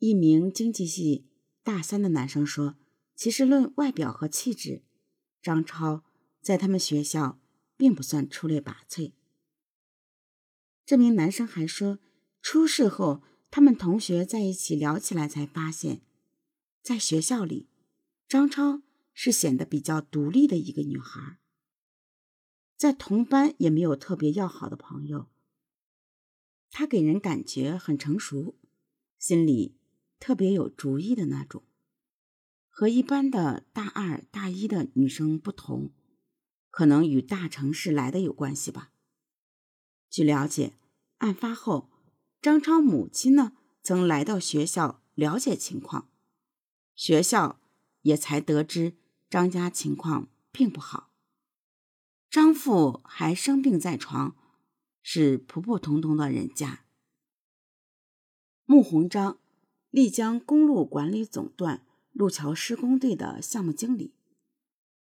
一名经济系大三的男生说：“其实论外表和气质，张超在他们学校并不算出类拔萃。”这名男生还说，出事后他们同学在一起聊起来，才发现，在学校里，张超是显得比较独立的一个女孩，在同班也没有特别要好的朋友。她给人感觉很成熟，心里。特别有主意的那种，和一般的大二大一的女生不同，可能与大城市来的有关系吧。据了解，案发后，张超母亲呢曾来到学校了解情况，学校也才得知张家情况并不好，张父还生病在床，是普普通通的人家。穆鸿章。丽江公路管理总段路桥施工队的项目经理，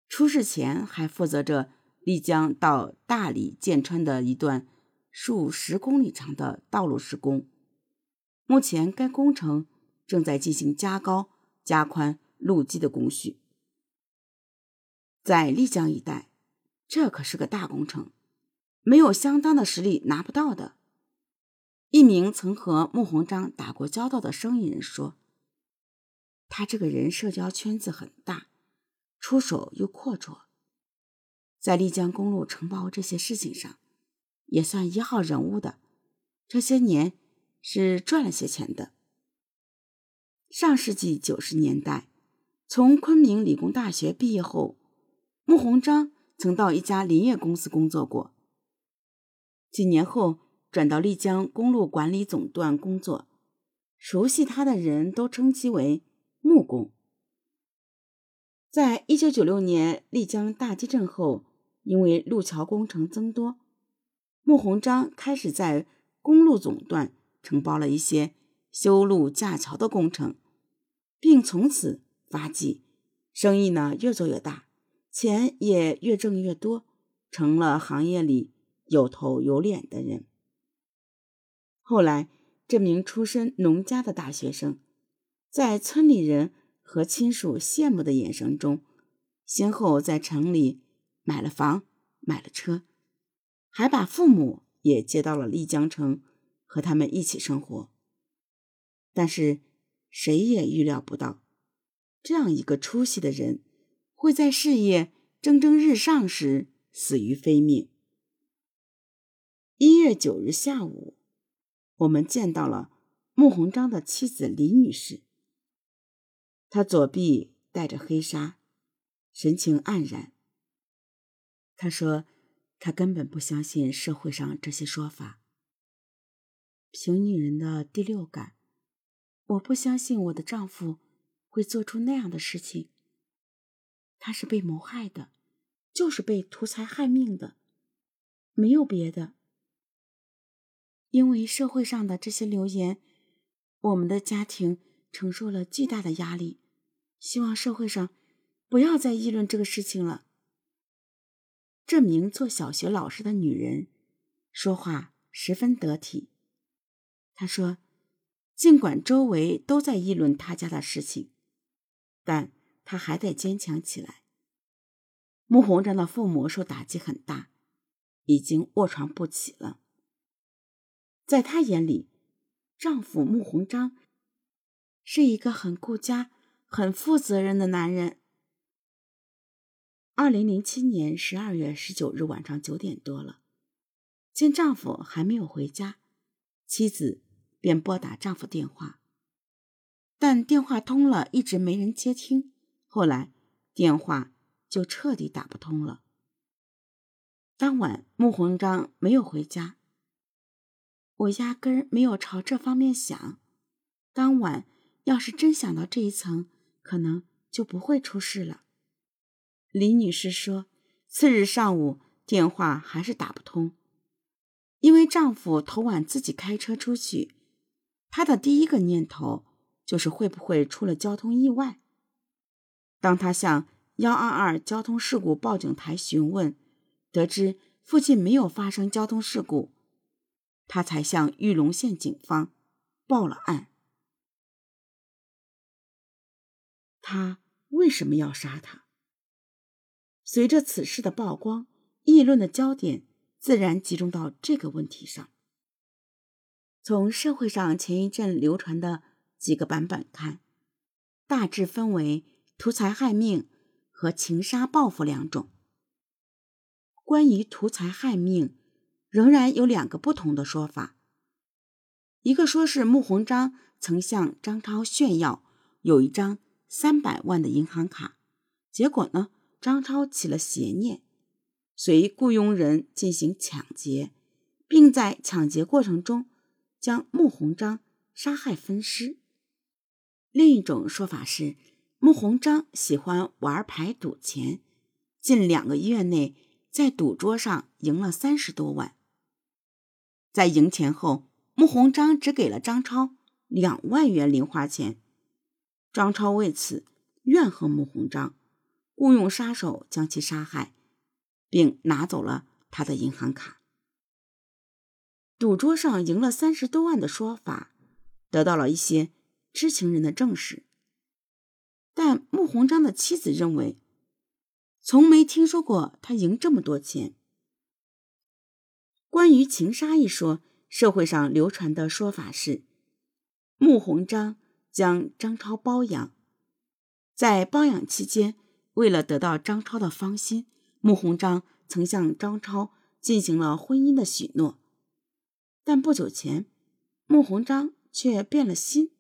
出事前还负责着丽江到大理建川的一段数十公里长的道路施工。目前，该工程正在进行加高、加宽路基的工序。在丽江一带，这可是个大工程，没有相当的实力拿不到的。一名曾和穆鸿章打过交道的生意人说：“他这个人社交圈子很大，出手又阔绰，在丽江公路承包这些事情上，也算一号人物的。这些年是赚了些钱的。上世纪九十年代，从昆明理工大学毕业后，穆鸿章曾到一家林业公司工作过。几年后。”转到丽江公路管理总段工作，熟悉他的人都称其为木工。在一九九六年丽江大地震后，因为路桥工程增多，穆鸿章开始在公路总段承包了一些修路架桥的工程，并从此发迹，生意呢越做越大，钱也越挣越多，成了行业里有头有脸的人。后来，这名出身农家的大学生，在村里人和亲属羡慕的眼神中，先后在城里买了房、买了车，还把父母也接到了丽江城，和他们一起生活。但是，谁也预料不到，这样一个出息的人，会在事业蒸蒸日上时死于非命。一月九日下午。我们见到了穆鸿章的妻子李女士，她左臂戴着黑纱，神情黯然。她说：“她根本不相信社会上这些说法。凭女人的第六感，我不相信我的丈夫会做出那样的事情。他是被谋害的，就是被图财害命的，没有别的。”因为社会上的这些流言，我们的家庭承受了巨大的压力。希望社会上不要再议论这个事情了。这名做小学老师的女人说话十分得体。她说：“尽管周围都在议论她家的事情，但她还得坚强起来。”穆鸿章的父母受打击很大，已经卧床不起了。在她眼里，丈夫穆鸿章是一个很顾家、很负责任的男人。二零零七年十二月十九日晚上九点多了，见丈夫还没有回家，妻子便拨打丈夫电话，但电话通了，一直没人接听。后来电话就彻底打不通了。当晚，穆鸿章没有回家。我压根儿没有朝这方面想，当晚要是真想到这一层，可能就不会出事了。李女士说，次日上午电话还是打不通，因为丈夫头晚自己开车出去，她的第一个念头就是会不会出了交通意外。当她向幺二二交通事故报警台询问，得知附近没有发生交通事故。他才向玉龙县警方报了案。他为什么要杀他？随着此事的曝光，议论的焦点自然集中到这个问题上。从社会上前一阵流传的几个版本看，大致分为图财害命和情杀报复两种。关于图财害命，仍然有两个不同的说法。一个说是穆鸿章曾向张超炫耀有一张三百万的银行卡，结果呢，张超起了邪念，随雇佣人进行抢劫，并在抢劫过程中将穆鸿章杀害分尸。另一种说法是，穆鸿章喜欢玩牌赌钱，近两个月内在赌桌上赢了三十多万，在赢钱后。穆鸿章只给了张超两万元零花钱，张超为此怨恨穆鸿章，雇佣杀手将其杀害，并拿走了他的银行卡。赌桌上赢了三十多万的说法得到了一些知情人的证实，但穆鸿章的妻子认为，从没听说过他赢这么多钱。关于情杀一说。社会上流传的说法是，穆鸿章将张超包养，在包养期间，为了得到张超的芳心，穆鸿章曾向张超进行了婚姻的许诺。但不久前，穆鸿章却变了心，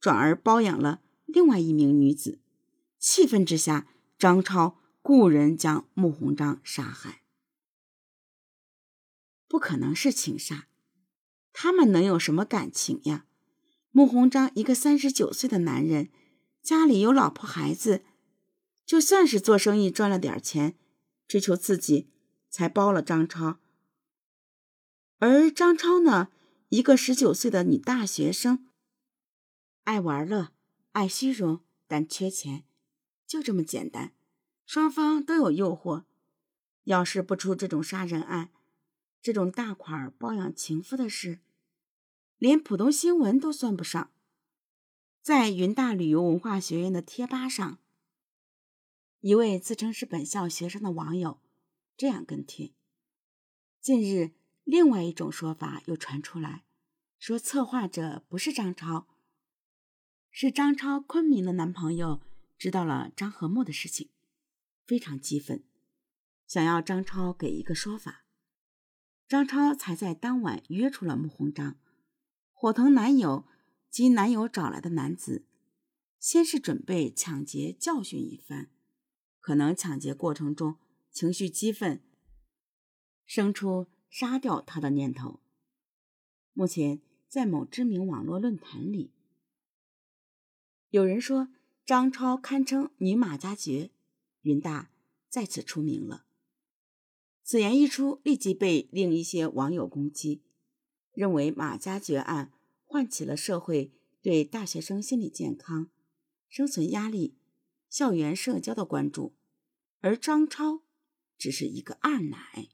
转而包养了另外一名女子。气愤之下，张超雇人将穆鸿章杀害。不可能是情杀。他们能有什么感情呀？穆鸿章一个三十九岁的男人，家里有老婆孩子，就算是做生意赚了点钱，追求刺激，才包了张超。而张超呢，一个十九岁的女大学生，爱玩乐，爱虚荣，但缺钱，就这么简单。双方都有诱惑，要是不出这种杀人案，这种大款包养情妇的事。连普通新闻都算不上，在云大旅游文化学院的贴吧上，一位自称是本校学生的网友这样跟帖：近日，另外一种说法又传出来，说策划者不是张超，是张超昆明的男朋友知道了张和睦的事情，非常激愤，想要张超给一个说法。张超才在当晚约出了穆鸿章。伙同男友及男友找来的男子，先是准备抢劫教训一番，可能抢劫过程中情绪激愤，生出杀掉他的念头。目前在某知名网络论坛里，有人说张超堪称女马加爵，云大再次出名了。此言一出，立即被另一些网友攻击。认为马加爵案唤起了社会对大学生心理健康、生存压力、校园社交的关注，而张超只是一个二奶。